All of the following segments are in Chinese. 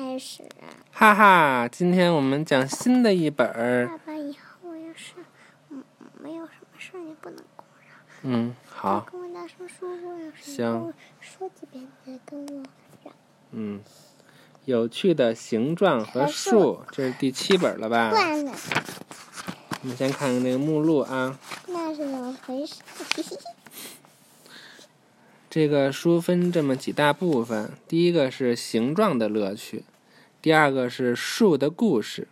开始啊。哈哈，今天我们讲新的一本儿。爸爸，以后要是嗯没有什么事儿，你不能哭了。嗯，好。跟我大声说话，要是行。说几遍再跟我讲。嗯，有趣的形状和树，这是第七本了吧？断了。我们先看看那个目录啊。那是怎么回事？这个书分这么几大部分：第一个是形状的乐趣，第二个是树的故事，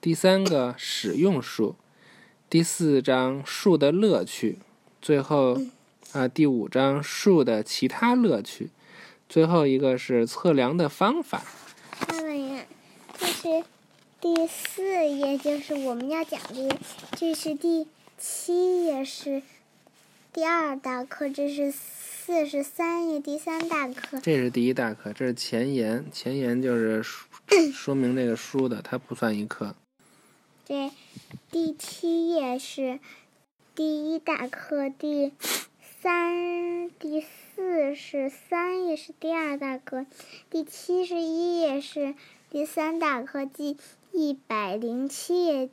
第三个使用树，第四章树的乐趣，最后啊第五章树的其他乐趣，最后一个是测量的方法。爸爸呀，这是第四页，就是我们要讲的，这是第七页，是第二大课，这是。四十三页第三大课，这是第一大课，这是前言。前言就是说明这个书的，它不算一课。这第七页是第一大课，第三、第四是三页是第二大课，第七十一页是第三大课，第一百零七页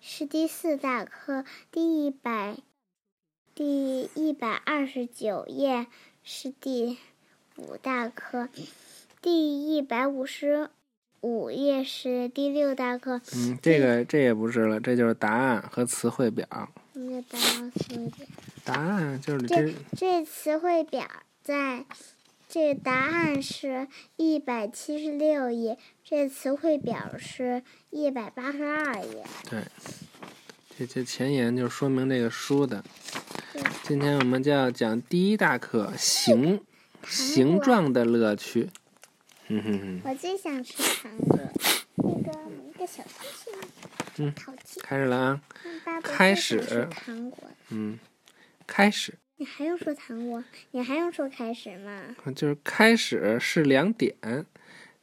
是第四大课，第一百。第一百二十九页是第五大课，第一百五十五页是第六大课。嗯，这个这也不是了，这就是答案和词汇表。什么答案词汇表？答案就是这这词汇表在，这答案是一百七十六页，这词汇表是一百八十二页。对，这这前言就说明这个书的。今天我们就要讲第一大课形形状的乐趣。嗯哼哼。我最想吃糖果，那个一个小东西。嗯。开始了啊！开始。糖果。嗯。开始。你还用说糖果？你还用说开始吗？就是开始是两点，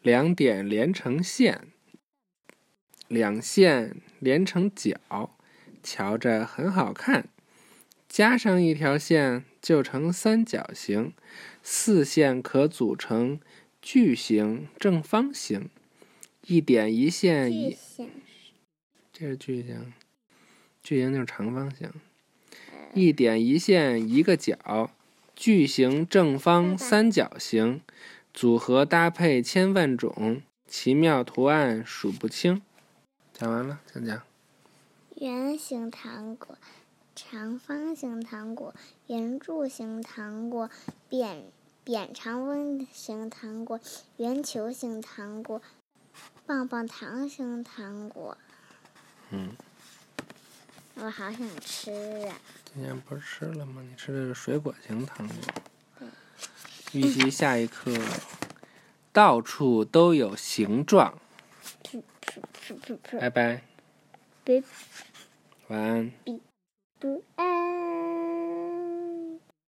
两点连成线，两线连成角，瞧着很好看。加上一条线就成三角形，四线可组成矩形、正方形。一点一线一，这是矩形，矩形就是长方形。一点一线一个角，矩形、正方、三角形，组合搭配千万种，奇妙图案数不清。讲完了，讲讲。圆形糖果。长方形糖果、圆柱形糖果、扁扁长方形糖果、圆球形糖果、棒棒糖形糖果。嗯。我好想吃啊！今天不是吃了吗？你吃的是水果型糖果。预习下一课，到处都有形状。拜拜。晚安。不爱。